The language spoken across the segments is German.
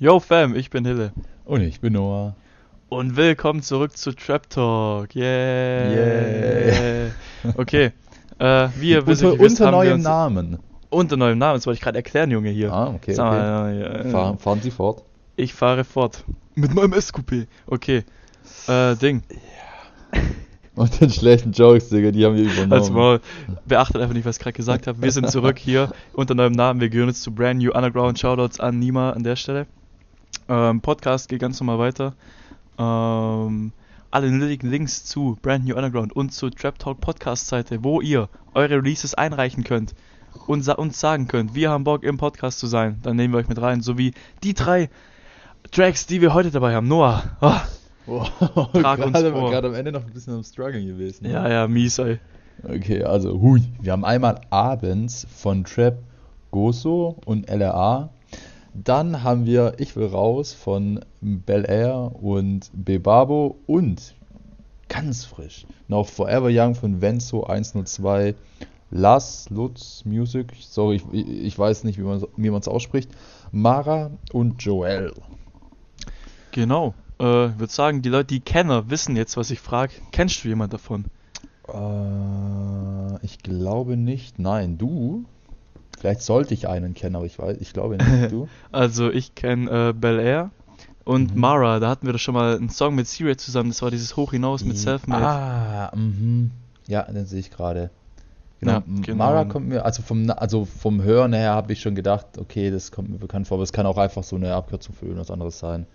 Yo Fam, ich bin Hille. Und ich bin Noah. Und willkommen zurück zu Trap Talk. Yeah. Yeah. Okay. Äh, wie ihr wisst, unter, wisst, unter neuem Namen. Unter neuem Namen, das wollte ich gerade erklären, Junge, hier. Ah, okay. Sag okay. mal, äh, Fahren, fahren Sie fort. Ich fahre fort. Mit meinem SQP. Okay. Äh, Ding. Und den schlechten Jokes, Digga, die haben wir übernommen. Als mal, beachtet einfach nicht, was ich gerade gesagt habe. Wir sind zurück hier unter neuem Namen. Wir gehören jetzt zu Brand New Underground. Shoutouts an Nima an der Stelle. Ähm, Podcast geht ganz normal weiter. Ähm, alle nötigen Links zu Brand New Underground und zur Trap Talk Podcast Seite, wo ihr eure Releases einreichen könnt und sa uns sagen könnt, wir haben Bock im Podcast zu sein. Dann nehmen wir euch mit rein, sowie die drei Tracks, die wir heute dabei haben. Noah. Ah, Wow, Trag uns vor. gerade am Ende noch ein bisschen am Struggeln gewesen. ja, ja, mies, ey. Okay, also, hui. Wir haben einmal abends von Trap Goso und LRA. Dann haben wir Ich will raus von Bel Air und Bebabo und ganz frisch noch Forever Young von Venzo 102, Las Lutz Music, sorry, ich, ich weiß nicht, wie man es ausspricht, Mara und Joel. Genau. Äh, ich würde sagen, die Leute, die Kenner, wissen jetzt, was ich frage. Kennst du jemand davon? Äh, ich glaube nicht. Nein, du? Vielleicht sollte ich einen kennen, aber ich weiß, ich glaube nicht. Du? Also, ich kenne äh, Bel Air und Mhm. Mara. Da hatten wir doch schon mal einen Song mit Sirius zusammen. Das war dieses Hoch hinaus mit Selfmade. Ah, mhm. Ja, den sehe ich gerade. Genau. Ja, genau. Mara kommt mir, also vom, also vom Hören her habe ich schon gedacht, okay, das kommt mir bekannt vor, aber es kann auch einfach so eine Abkürzung für irgendwas anderes sein.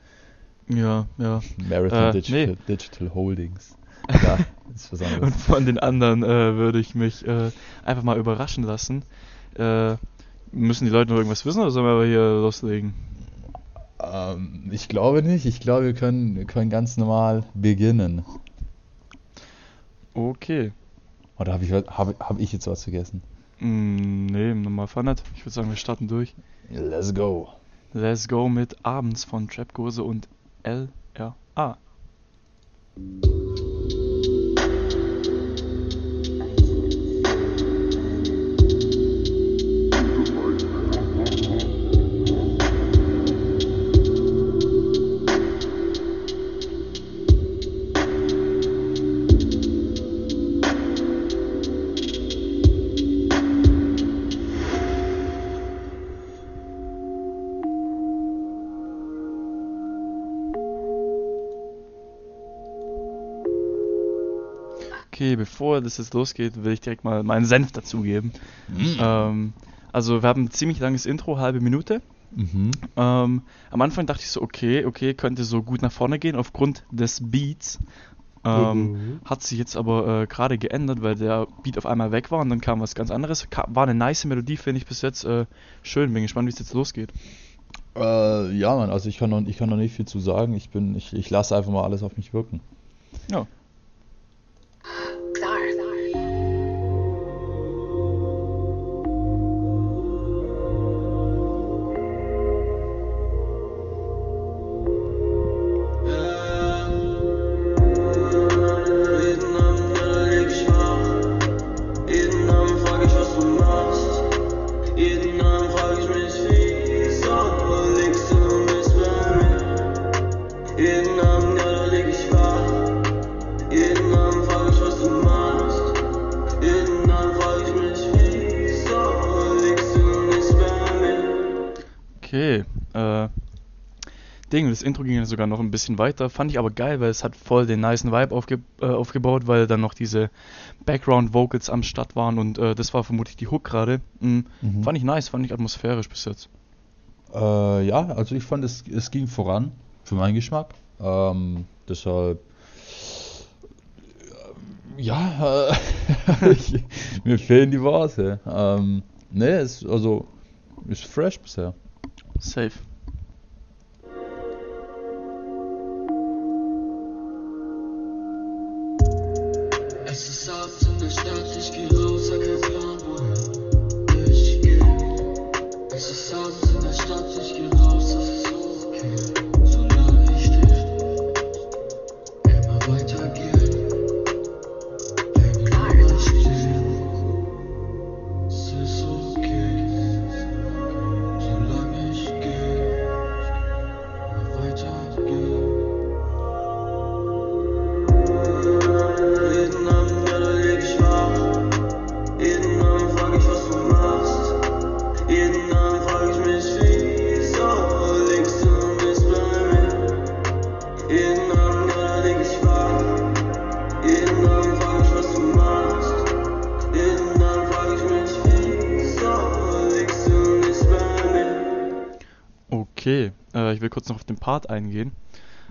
Ja, ja. Marathon Äh, Digital, nee. Digital Holdings. Ja, ist was anderes. Und von den anderen äh, würde ich mich äh, einfach mal überraschen lassen. Äh, müssen die Leute noch irgendwas wissen oder sollen wir aber hier loslegen? Ähm, ich glaube nicht. Ich glaube, wir können, wir können ganz normal beginnen. Okay. Oder habe ich, hab, hab ich jetzt was vergessen? Mm, nee, im Normalfall nicht. Ich würde sagen, wir starten durch. Let's go. Let's go mit Abends von Trap Gose und LRA. Okay, bevor das jetzt losgeht, will ich direkt mal meinen Senf dazugeben. Ähm, also wir haben ein ziemlich langes Intro, halbe Minute. Mhm. Ähm, am Anfang dachte ich so, okay, okay, könnte so gut nach vorne gehen aufgrund des Beats. Ähm, Mhm. Hat sich jetzt aber äh, gerade geändert, weil der Beat auf einmal weg war und dann kam was ganz anderes. Ka war eine nice Melodie, finde ich bis jetzt äh, schön. Bin gespannt, wie es jetzt losgeht. Äh, ja, Mann, also ich kann, noch, ich kann noch nicht viel zu sagen. Ich bin, ich, ich lasse einfach mal alles auf mich wirken. Ja. Ding, das Intro ging ja sogar noch ein bisschen weiter. Fand ich aber geil, weil es hat voll den nicen Vibe aufge äh, aufgebaut, weil dann noch diese Background-Vocals am Start waren und äh, das war vermutlich die Hook gerade. Mhm. Mhm. Fand ich nice, fand ich atmosphärisch bis jetzt. Äh, ja, also ich fand, es, es ging voran, für meinen Geschmack. Ähm, deshalb, äh, ja, äh, ich, mir fehlen die Worte. Ähm, ne, es, also, ist fresh bisher. Safe. Will kurz noch auf den Part eingehen.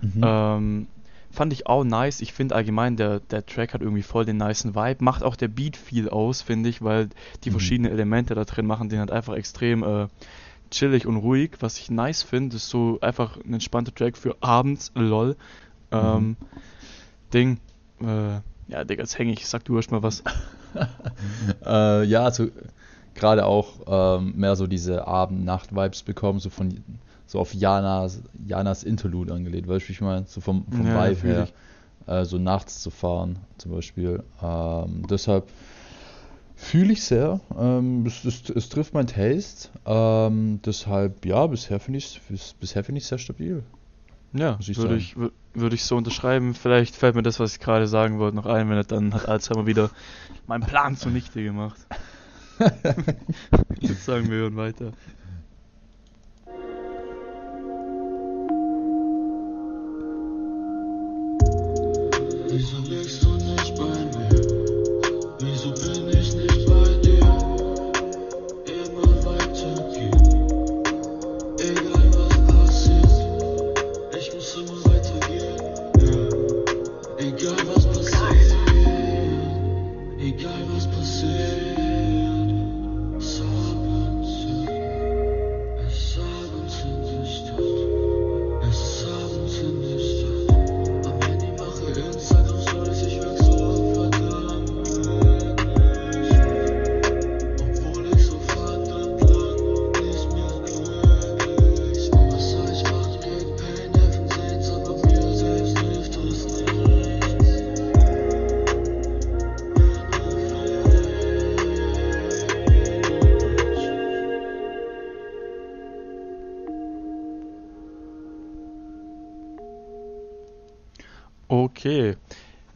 Mhm. Ähm, fand ich auch nice. Ich finde allgemein, der, der Track hat irgendwie voll den nicen Vibe. Macht auch der Beat viel aus, finde ich, weil die Mhm. verschiedenen Elemente da drin machen den halt einfach extrem äh, chillig und ruhig. Was ich nice finde, ist so einfach ein entspannter Track für abends, lol. Ähm, Ding, äh, ja, Digga, jetzt häng ich. Sag du erst mal was. Äh, ja, also gerade auch ähm, mehr so diese Abend-Nacht-Vibes bekommen, so von so auf Janas, Janas Interlude angelehnt, weißt du, wie ich meine? So vom, vom Ja, Vibe her, äh, so nachts zu fahren zum Beispiel. Ähm, deshalb fühle ich sehr. Ähm, es, es, es trifft mein Taste. Ähm, deshalb, ja, bisher finde ich es bisher finde ich sehr stabil. Ja, ich würde sagen. ich, wür- würde ich so unterschreiben. Vielleicht fällt mir das, was ich gerade sagen wollte, noch ein, wenn nicht, dann hat Alzheimer wieder meinen Plan zunichte gemacht. Jetzt sagen wir hören weiter. Wieso liegst du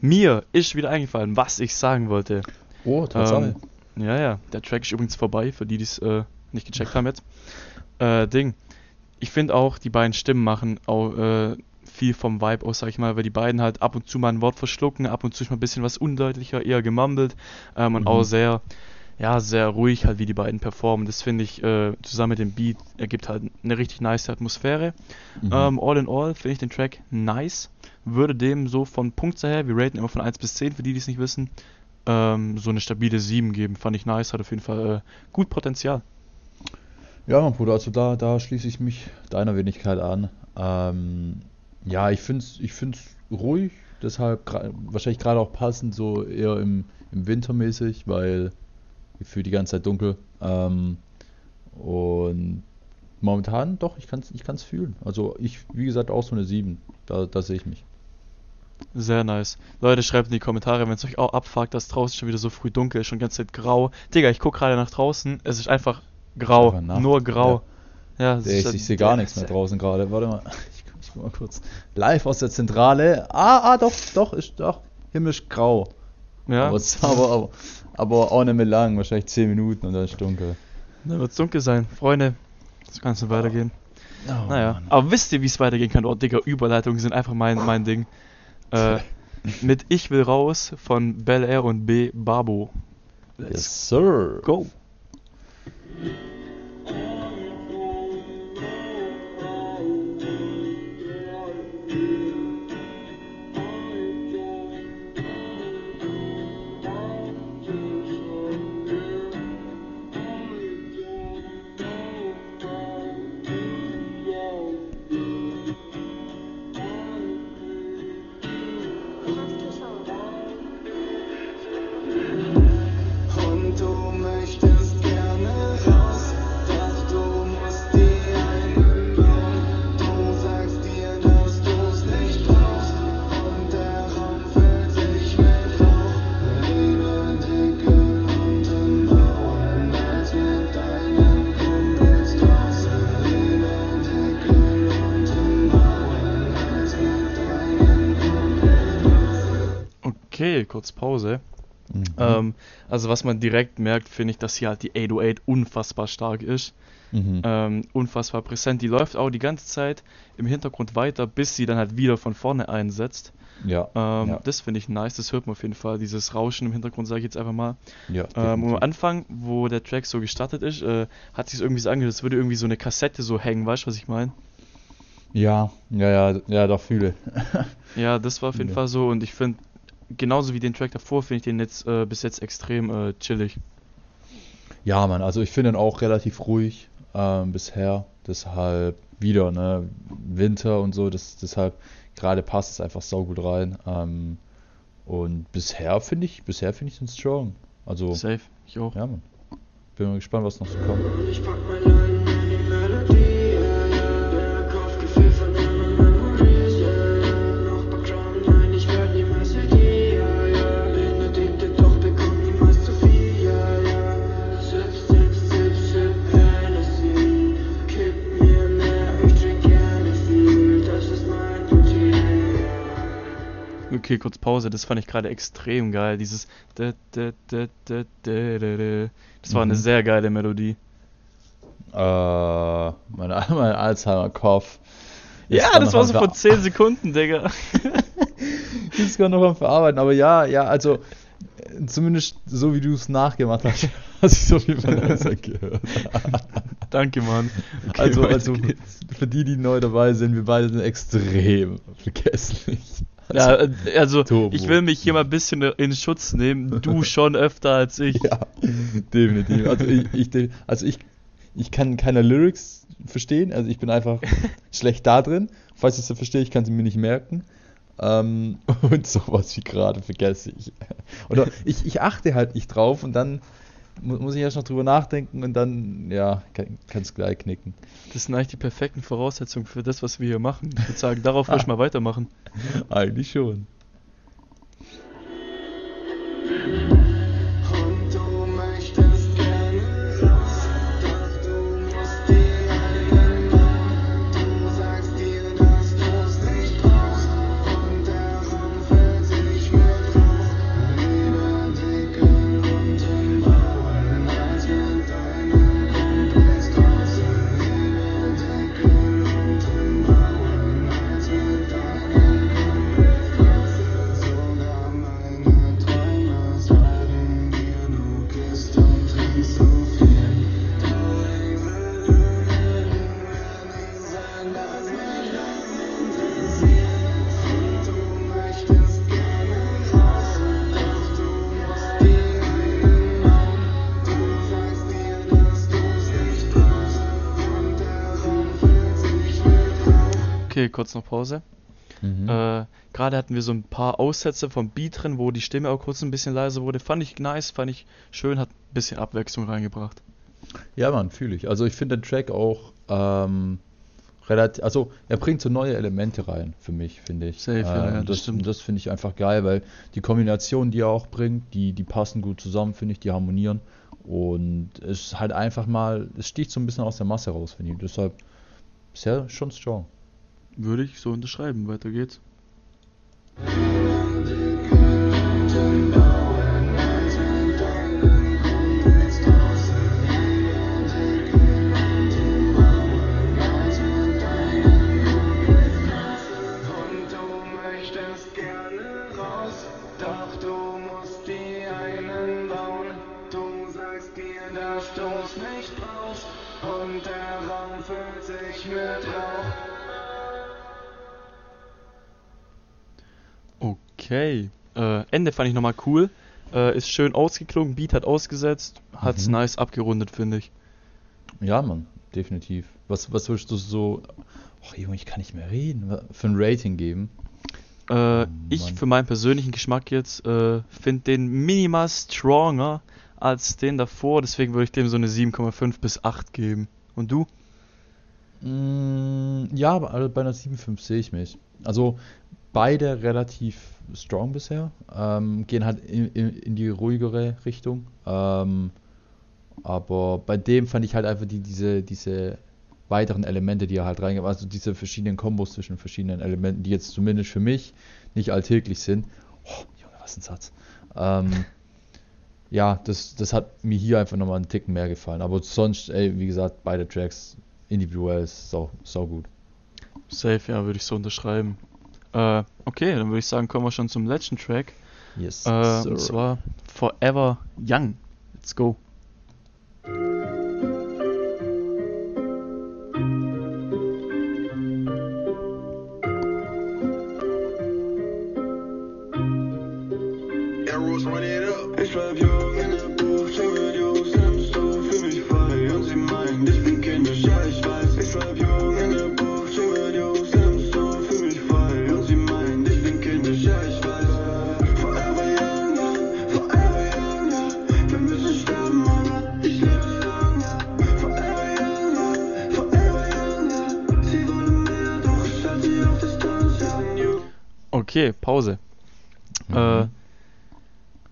Mir ist wieder eingefallen, was ich sagen wollte. Oh, Tatsache. Ähm, ja, ja, der Track ist übrigens vorbei, für die, die es äh, nicht gecheckt haben jetzt. Äh, Ding. Ich finde auch, die beiden Stimmen machen auch äh, viel vom Vibe aus, sag ich mal, weil die beiden halt ab und zu mal ein Wort verschlucken, ab und zu mal ein bisschen was undeutlicher, eher gemumbelt ähm, und Mhm. auch sehr, ja, sehr ruhig halt, wie die beiden performen. Das finde ich äh, zusammen mit dem Beat ergibt halt eine richtig nice Atmosphäre. Mhm. Ähm, all in all finde ich den Track nice. Würde dem so von Punktzahl her, wir raten immer von 1 bis 10, für die, die es nicht wissen, ähm, so eine stabile 7 geben. Fand ich nice, hat auf jeden Fall äh, gut Potenzial. Ja, mein Bruder, also da, da schließe ich mich deiner Wenigkeit an. Ähm, ja, ich finde es ich find's ruhig, deshalb wahrscheinlich gerade auch passend, so eher im, im Winter mäßig, weil ich fühle die ganze Zeit dunkel. Ähm, und momentan doch, ich kann es ich kann's fühlen. Also ich, wie gesagt, auch so eine 7. Da, da sehe ich mich. Sehr nice. Leute, schreibt in die Kommentare, wenn es euch auch abfuckt, dass draußen schon wieder so früh dunkel ist, schon die ganze Zeit grau. Digga, ich gucke gerade nach draußen, es ist einfach grau, Einfach nur grau. Ja, Der, ist ich, halt- ich sehe gar nichts mehr draußen gerade. Warte mal. Ich, guck- ich guck mal kurz. Live aus der Zentrale. Ah, ah, doch, doch, ist doch. Himmlisch grau. Ja, Aber, aber, aber, aber auch nicht mehr lang, wahrscheinlich 10 Minuten und dann ist dunkel. dann wird es dunkel sein. Freunde, es kann so weitergehen. Oh, Naja, Mann. aber wisst ihr, wie es weitergehen kann? Oh, Digga, Überleitungen sind einfach mein, mein Ding. Äh, mit Ich will raus von Bel Air und B Babo. Let's Yes, sir. go. Kurz Pause. Mhm. Ähm, also was man direkt merkt, finde ich, dass hier halt die 808 unfassbar stark ist. Mhm. ähm, unfassbar präsent. Die läuft auch die ganze Zeit im Hintergrund weiter, bis sie dann halt wieder von vorne einsetzt. ja, Ähm, ja, Das finde ich nice, das hört man auf jeden Fall, dieses Rauschen im Hintergrund, sage ich jetzt einfach mal. ja, Ähm, am. Anfang, wo der Track so gestartet ist, äh, hat sich irgendwie so angehört, als würde irgendwie so eine Kassette so hängen, weißt du, was ich meine? ja, ja, ja, ja, doch fühle. Ja, das war auf jeden Ja. Fall so und ich finde, genauso wie den Track davor, finde ich den jetzt äh, bis jetzt extrem äh, chillig. Ja, Mann, also ich finde ihn auch relativ ruhig ähm, bisher. Deshalb wieder, ne, Winter und so, das, deshalb gerade passt es einfach saugut rein. Ähm, und bisher finde ich, bisher finde ich ihn strong. Also, Safe, ich auch. ja, Mann. Bin mal gespannt, was noch so kommt. Ich pack mein Okay, kurz Pause, das fand ich gerade extrem geil. Dieses. da, da, da, da, da, da, da. Das war eine Mhm. sehr geile Melodie. Äh, mein, mein Alzheimer-Kopf. Ja, das war so vor 10 Sekunden, Digga. ist gerade noch am Verarbeiten, aber ja, ja, also äh, zumindest so wie du es nachgemacht hast, hast ich so viel von Alzheimer gehört. Danke, Mann. Okay, also, also, geht's. für die, die neu dabei sind, wir beide sind extrem vergesslich. Ja, äh, also Turbo. ich will mich hier mal ein bisschen in Schutz nehmen. Du schon öfter als ich. Ja, definitiv. Also ich, ich, also ich, ich kann keine Lyrics verstehen, also ich bin einfach schlecht da drin. Falls ich sie verstehe, ich kann sie mir nicht merken. Ähm, und sowas wie gerade vergesse ich. Oder ich, ich achte halt nicht drauf und dann muss ich erst noch drüber nachdenken und dann, ja, kann es gleich knicken. Das sind eigentlich die perfekten Voraussetzungen für das, was wir hier machen. Ich würde sagen, darauf würde ich mal weitermachen. Eigentlich schon. Kurz noch Pause. Mhm. Äh, Gerade hatten wir so ein paar Aussätze vom Beat drin, wo die Stimme auch kurz ein bisschen leiser wurde. Fand ich nice, fand ich schön, hat ein bisschen Abwechslung reingebracht. Ja, Mann, fühle ich. Also ich finde den Track auch ähm, relativ, also er bringt so neue Elemente rein für mich, finde ich. Safe, Ähm, ja, das das stimmt. das finde ich einfach geil, weil die Kombination, die er auch bringt, die, die passen gut zusammen, finde ich, die harmonieren. Und es ist halt einfach mal, es sticht so ein bisschen aus der Masse raus, finde ich. Deshalb bisher schon strong. Würde ich so unterschreiben. Weiter geht's. Okay. Äh, Ende fand ich nochmal cool. Äh, ist schön ausgeklungen, Beat hat ausgesetzt. Hat's Mhm. nice abgerundet, finde ich. Ja, Mann, definitiv. Was, was würdest du so, ach Junge, ich kann nicht mehr reden, für ein Rating geben? Äh, Oh ich für meinen persönlichen Geschmack jetzt äh, finde den minimal stronger als den davor. Deswegen würde ich dem so eine 7,5 bis 8 geben. Und du? Mm, ja, aber alle bei einer 7.5 sehe ich mich. Also beide relativ strong bisher. Ähm, gehen halt in, in, in die ruhigere Richtung. Ähm, aber bei dem fand ich halt einfach die, diese, diese weiteren Elemente, die er halt reingeht, also diese verschiedenen Kombos zwischen verschiedenen Elementen, die jetzt zumindest für mich nicht alltäglich sind. Oh, Junge, was ein Satz. Ähm, ja, das, das hat mir hier einfach nochmal einen Ticken mehr gefallen. Aber sonst, ey, wie gesagt, beide Tracks individuell sau, sau gut. Safe, ja, würde ich so unterschreiben. Äh, okay, dann würde ich sagen, kommen wir schon zum letzten Track. Yes. Äh, und zwar Forever Young. Let's go. Okay, Pause. Mhm. Äh,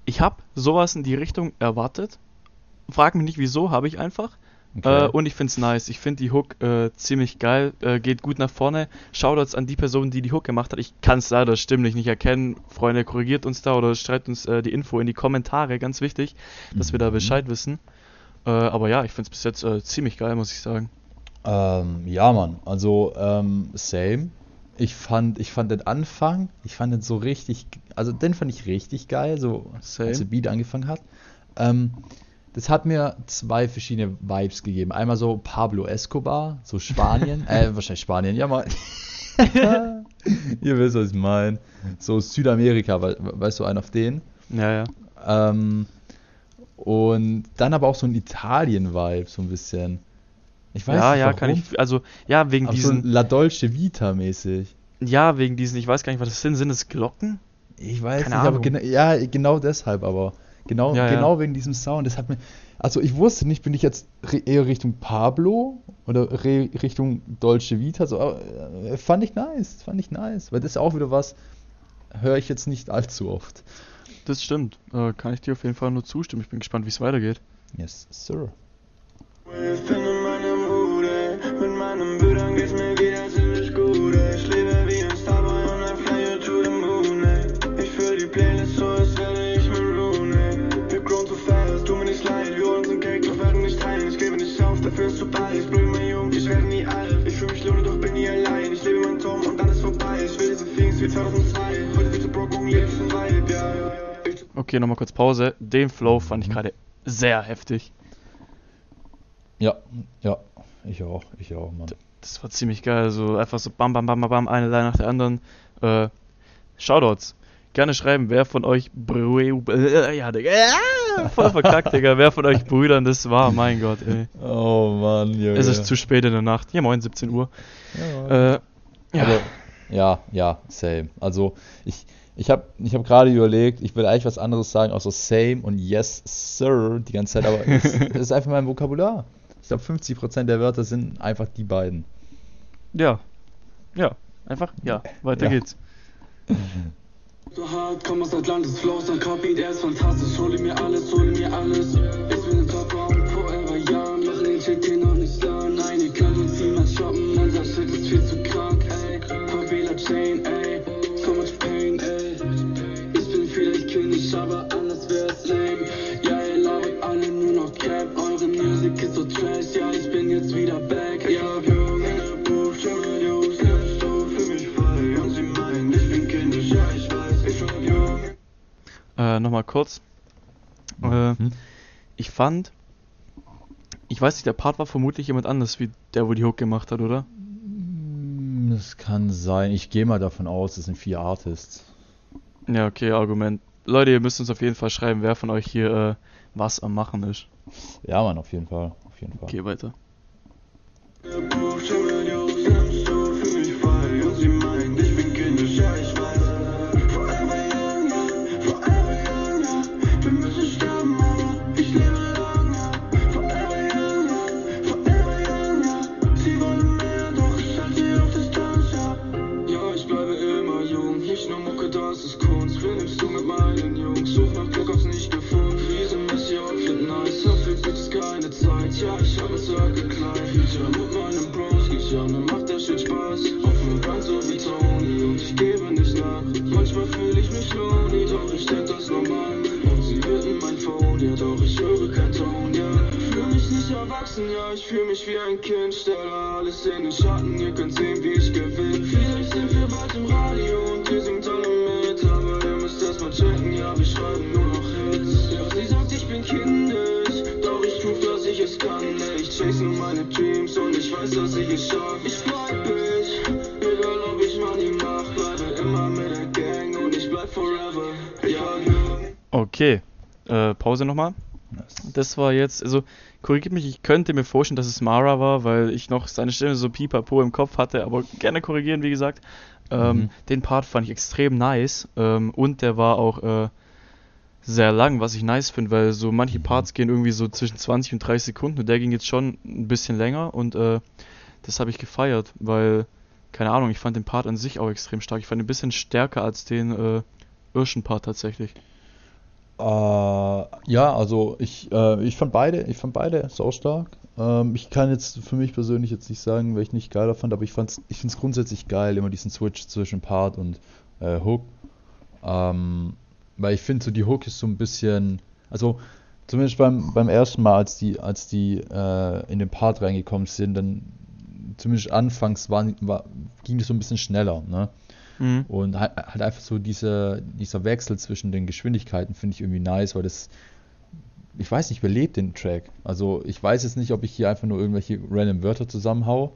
ich habe sowas in die Richtung erwartet. Frag mich nicht wieso, habe ich einfach. Okay. Äh, und ich find's nice. Ich finde die Hook äh, ziemlich geil, äh, geht gut nach vorne. Shoutouts an die Person, die die Hook gemacht hat. Ich kann es leider stimmlich nicht erkennen. Freunde, korrigiert uns da oder schreibt uns äh, die Info in die Kommentare. Ganz wichtig, dass wir da Mhm. Bescheid wissen. Äh, aber ja, ich find's bis jetzt äh, ziemlich geil, muss ich sagen. Ähm, ja, Mann. Also, ähm, same. Ich fand, ich fand den Anfang, ich fand den so richtig, also den fand ich richtig geil, so Same. als der Beat angefangen hat. Ähm, das hat mir zwei verschiedene Vibes gegeben. Einmal so Pablo Escobar, so Spanien, äh, wahrscheinlich Spanien, ja mal. Ihr wisst, was ich meine. So Südamerika, we weißt du, einen auf den. Ja, ja. Ähm, und dann aber auch so ein Italien-Vibe, so ein bisschen. Ich weiß ja, nicht, ja, warum. kann ich. Also, ja, wegen Aber so diesen. La Dolce Vita mäßig. Ja, wegen diesen, ich weiß gar nicht, was das sind. Sind es Glocken? Ich weiß Keine nicht, aber Ahnung. genau, ja, genau deshalb, aber genau, Ja, ja. genau wegen diesem Sound. Das hat mir, also ich wusste nicht, bin ich jetzt eher Richtung Pablo oder re Richtung Dolce Vita. So, aber, äh, fand ich nice, fand ich nice, weil das ist auch wieder was, höre ich jetzt nicht allzu oft. Das stimmt. Äh, kann ich dir auf jeden Fall nur zustimmen. Ich bin gespannt, wie es weitergeht. Yes, sir. Okay, nochmal kurz Pause. Den Flow fand ich Mhm. gerade sehr heftig. Ja, ja, ich auch, ich auch, Mann. Das war ziemlich geil. So einfach so bam, bam, bam, bam, bam, eine Line nach der anderen. Äh, Shoutouts. Gerne schreiben, wer von euch Brü äh, ja, Digga, ja, voll verkackt, Digga. Wer von euch Brüdern das war, mein Gott, ey. Oh Mann, Junge. Es ist zu spät in der Nacht. Ja, moin, 17 Uhr. Ja, Äh, ja. Aber, ja, ja, same. Also ich, ich habe ich hab gerade überlegt, ich will eigentlich was anderes sagen, außer same und yes, sir die ganze Zeit, aber es, es ist einfach mein Vokabular. Ich glaube, 50% der Wörter sind einfach die beiden. ja. Ja. Einfach, ja. Weiter Ja. geht's. So hart, komm aus Atlantis, Flows und Copy, der ist fantastisch. Hole mir alles, hole mir alles. Ich bin ein Topper und forever young. Machen den Shit hier noch nicht lang. Aber anders wär's lame. Ja, ihr labert alle nur noch Cap. Eure Musik ist so trash. Ja, ich bin jetzt wieder back. Ja, Jung in der Bucht, Jungle Jungs, nimmst du für mich frei. Und sie meinen, ich bin kindisch, ja ich weiß. Ich bin jung. Äh, nochmal kurz. Äh, Mhm. ich fand, ich weiß nicht, der Part war vermutlich jemand anders, wie der, wo die Hook gemacht hat, oder? Mm, Das kann sein. Ich gehe mal davon aus, es sind vier Artists. Ja, okay, Argument. Leute, ihr müsst uns auf jeden Fall schreiben, wer von euch hier äh, was am Machen ist. Ja, Mann, auf jeden Fall. Auf jeden Fall. Okay, weiter. Okay, äh, Pause nochmal. Das war jetzt, also korrigiert mich, ich könnte mir vorstellen, dass es Mara war, weil ich noch seine Stimme so pipapo im Kopf hatte, aber gerne korrigieren, wie gesagt. Ähm, Mhm. Den Part fand ich extrem nice ähm, und der war auch äh, sehr lang, was ich nice finde, weil so manche Parts gehen irgendwie so zwischen 20 und 30 Sekunden und der ging jetzt schon ein bisschen länger und äh, das habe ich gefeiert, weil, keine Ahnung, ich fand den Part an sich auch extrem stark. Ich fand ihn ein bisschen stärker als den äh, Irschen-Part tatsächlich. Äh, ja, also ich, äh, ich fand beide, ich fand beide sau stark. Ähm, ich kann jetzt für mich persönlich jetzt nicht sagen, welchen ich geiler fand, aber ich fand's, ich finde es grundsätzlich geil, immer diesen Switch zwischen Part und äh, Hook. Ähm, weil ich finde so die Hook ist so ein bisschen, also zumindest beim, beim ersten Mal, als die, als die äh, in den Part reingekommen sind, dann zumindest anfangs waren, war, ging das so ein bisschen schneller, ne? Mhm. Und halt, halt einfach so diese, dieser Wechsel zwischen den Geschwindigkeiten finde ich irgendwie nice, weil das, ich weiß nicht, belebt den Track. Also ich weiß jetzt nicht, ob ich hier einfach nur irgendwelche random Wörter zusammenhau,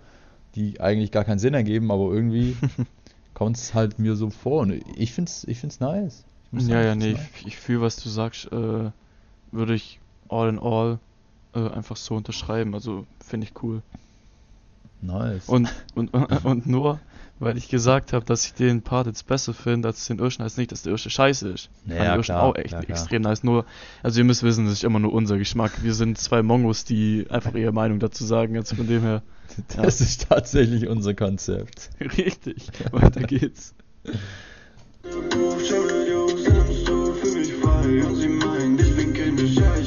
die eigentlich gar keinen Sinn ergeben, aber irgendwie kommt es halt mir so vor. Und ich finde es ich find's nice. Ich Ja, sagen, ja, nee, find's ich, ich fühle, was du sagst, äh, würde ich all in all äh, einfach so unterschreiben. Also finde ich cool. nice. Und, und, und nur, weil ich gesagt habe, dass ich den Part jetzt besser finde als den Irschen, heißt nicht, dass der Irsche scheiße ist. Ja, den Irschen auch echt klar. extrem nice. Nur, also ihr müsst wissen, das ist immer nur unser Geschmack. Wir sind zwei Mongos, die einfach ihre Meinung dazu sagen. Also von dem her, das ist tatsächlich unser Konzept. richtig. Weiter geht's. Für mich frei und sie meinen, ich bin kindisch, ja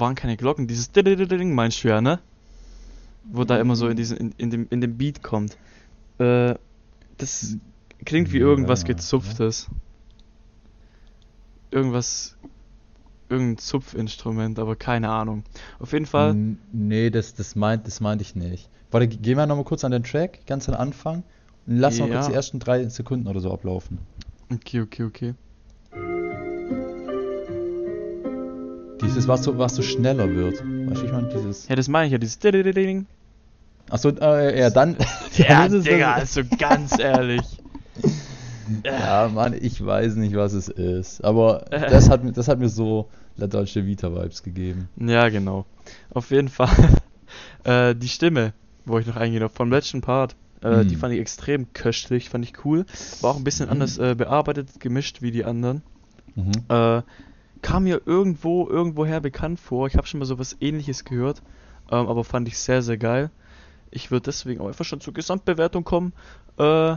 waren keine Glocken. Dieses Ding meinst du ja, ne? Wo da immer so in, diesen, in, in, dem, in dem Beat kommt. Äh, das klingt wie Ja, irgendwas ja. gezupftes. Irgendwas. Irgendein Zupfinstrument, aber keine Ahnung. Auf jeden Fall. Nee, das, das, meint, das meinte ich nicht. Warte, ge- gehen wir nochmal kurz an den Track, ganz am Anfang. Und lass mal kurz Ja. die ersten drei Sekunden oder so ablaufen. Okay, okay, okay. Dieses, was so, was so schneller wird. Weißt du, ich meine, dieses. Ja, das meine ich ja, dieses Ding. Achso, äh, ja, dann. Ja, dann Digga, also ganz ehrlich. Ja, Mann, ich weiß nicht, was es ist. Aber das hat, mir- das hat mir so La Dolce Vita-Vibes gegeben. Ja, genau. Auf jeden Fall. äh, die Stimme, wo ich noch eingehe, noch vom letzten Part, äh, Mm. die fand ich extrem köstlich, fand ich cool. War auch ein bisschen Mhm. anders äh, bearbeitet, gemischt wie die anderen. Mhm. Kam mir irgendwo, irgendwoher bekannt vor. Ich habe schon mal sowas ähnliches gehört, ähm, aber fand ich sehr, sehr geil. Ich würde deswegen auch einfach schon zur Gesamtbewertung kommen. Äh,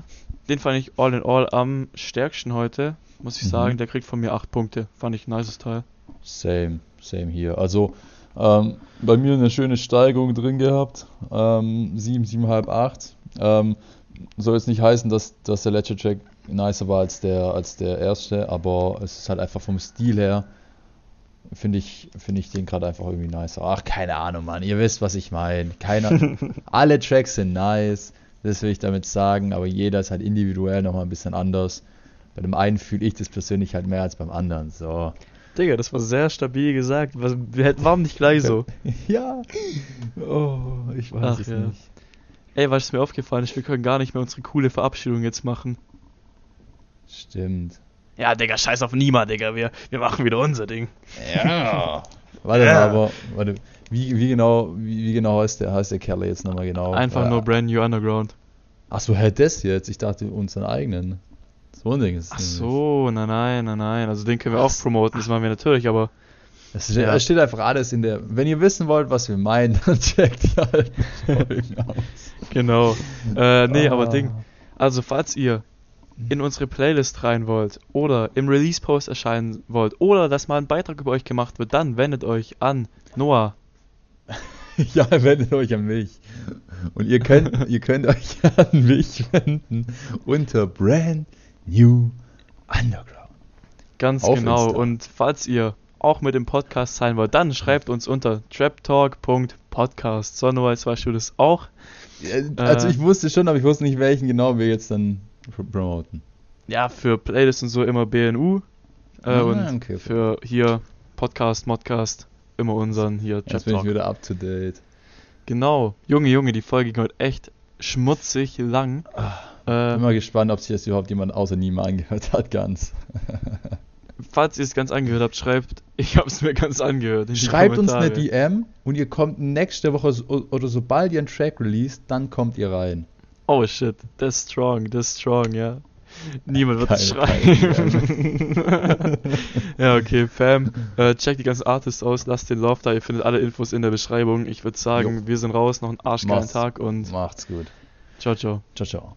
den fand ich all in all am stärksten heute, muss ich Mhm. sagen. Der kriegt von mir 8 Punkte. Fand ich ein nices Teil. Same, same hier. Also ähm, bei mir eine schöne Steigerung drin gehabt. Ähm, 7, 7,5, 8. Ähm, soll jetzt nicht heißen, dass, dass der letzte Track nicer war als der, als der erste, aber es ist halt einfach vom Stil her, finde ich, finde ich den gerade einfach irgendwie nicer. Ach, keine Ahnung, Mann, ihr wisst, was ich meine. Keiner, alle Tracks sind nice, das will ich damit sagen, aber jeder ist halt individuell nochmal ein bisschen anders. Bei dem einen fühle ich das persönlich halt mehr als beim anderen, so. Digga, das war sehr stabil gesagt. Was, wir hätten, warum nicht gleich so? ja. Oh, ich weiß Ach es ja. nicht. Ey, was ist mir aufgefallen ist, wir können gar nicht mehr unsere coole Verabschiedung jetzt machen. Stimmt. Ja, Digga, scheiß auf Nima, Digga. Wir, wir machen wieder unser Ding. Ja. Warte Ja. mal, aber, warte, wie, wie genau, wie, wie genau heißt der, heißt der Kerl jetzt nochmal genau? Einfach Äh, nur Brand New Underground. Achso, hä, das jetzt? Ich dachte unseren eigenen. So ein Ding ist Ach so, nein, nein, nein, nein. Also den können wir auch Was? promoten, das machen wir natürlich, aber Es steht, Ja. es steht einfach alles in der. Wenn ihr wissen wollt, was wir meinen, dann checkt die alten Folgen aus. genau. Äh, nee, aber Ah. Ding. Also, falls ihr in unsere Playlist rein wollt oder im Release-Post erscheinen wollt oder dass mal ein Beitrag über euch gemacht wird, dann wendet euch an Noah. Ja, wendet euch an mich. Und ihr könnt, ihr könnt euch an mich wenden unter Brand New Underground. Ganz Auf genau. Insta. Und falls ihr auch mit dem Podcast sein wollt, dann schreibt uns unter traptalk.podcast. So, Noah, jetzt weißt du das auch. Also Äh. ich wusste schon, aber ich wusste nicht, welchen genau wir jetzt dann promoten. Ja, für Playlists und so immer BNU. Äh, Ah, und okay, für hier Podcast, Modcast, immer unseren hier Jetzt Trap bin ich wieder up to date. Genau. Junge, Junge, die Folge ging heute echt schmutzig lang. Bin Äh, mal gespannt, ob sich das überhaupt jemand außer Nima angehört hat, ganz. falls ihr es ganz angehört habt, schreibt, ich habe es mir ganz angehört. Schreibt uns eine. DM und ihr kommt nächste Woche so, oder sobald ihr einen Track released, dann kommt ihr rein. Oh shit, das ist strong, das ist strong, ja. Niemand wird es Keine- schreiben. ja, okay, Fam, äh, checkt die ganzen Artists aus, lasst den Love da, ihr findet alle Infos in der Beschreibung. Ich würde sagen, wir sind raus, noch einen arschgeilen. Tag und Macht's gut. ciao, ciao. Ciao, ciao.